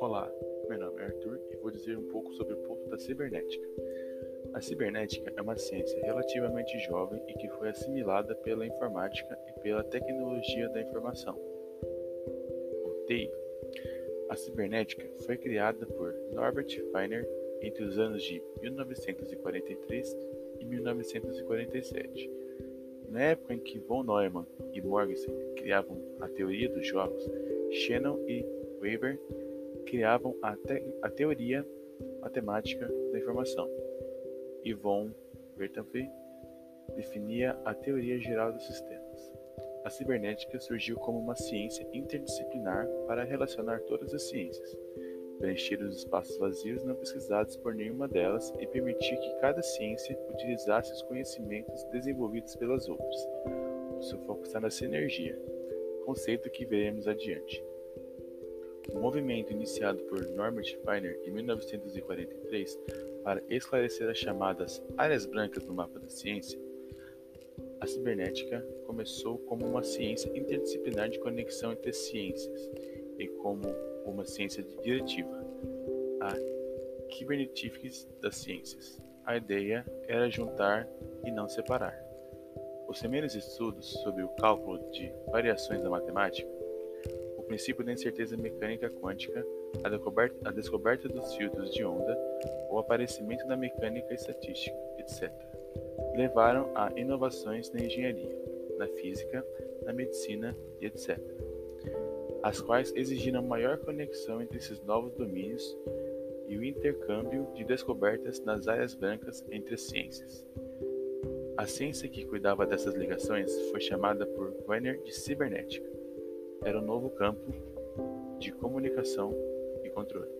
Olá, meu nome é Arthur e vou dizer um pouco sobre o ponto da cibernética. A cibernética é uma ciência relativamente jovem e que foi assimilada pela informática e pela tecnologia da informação. O TI. A cibernética foi criada por Norbert Feiner entre os anos de 1943 e 1947. Na época em que von Neumann e Morgenstern criavam a teoria dos jogos, Shannon e Weber criavam a, te a teoria matemática da informação. E von Bertalanffy definia a teoria geral dos sistemas. A cibernética surgiu como uma ciência interdisciplinar para relacionar todas as ciências, preencher os espaços vazios não pesquisados por nenhuma delas e permitir que cada ciência utilizasse os conhecimentos desenvolvidos pelas outras. O seu foco está na sinergia, conceito que veremos adiante. O movimento iniciado por Norbert Feiner em 1943 para esclarecer as chamadas áreas brancas no mapa da ciência, a cibernética começou como uma ciência interdisciplinar de conexão entre ciências e como uma ciência diretiva, a Kybernetics das ciências. A ideia era juntar e não separar. Os primeiros estudos sobre o cálculo de variações da matemática, o princípio da incerteza mecânica quântica, a descoberta, a descoberta dos filtros de onda, o aparecimento da mecânica estatística, etc., levaram a inovações na engenharia, na física, na medicina e etc as quais exigiram maior conexão entre esses novos domínios e o intercâmbio de descobertas nas áreas brancas entre as ciências. A ciência que cuidava dessas ligações foi chamada por Werner de cibernética. Era um novo campo de comunicação e controle.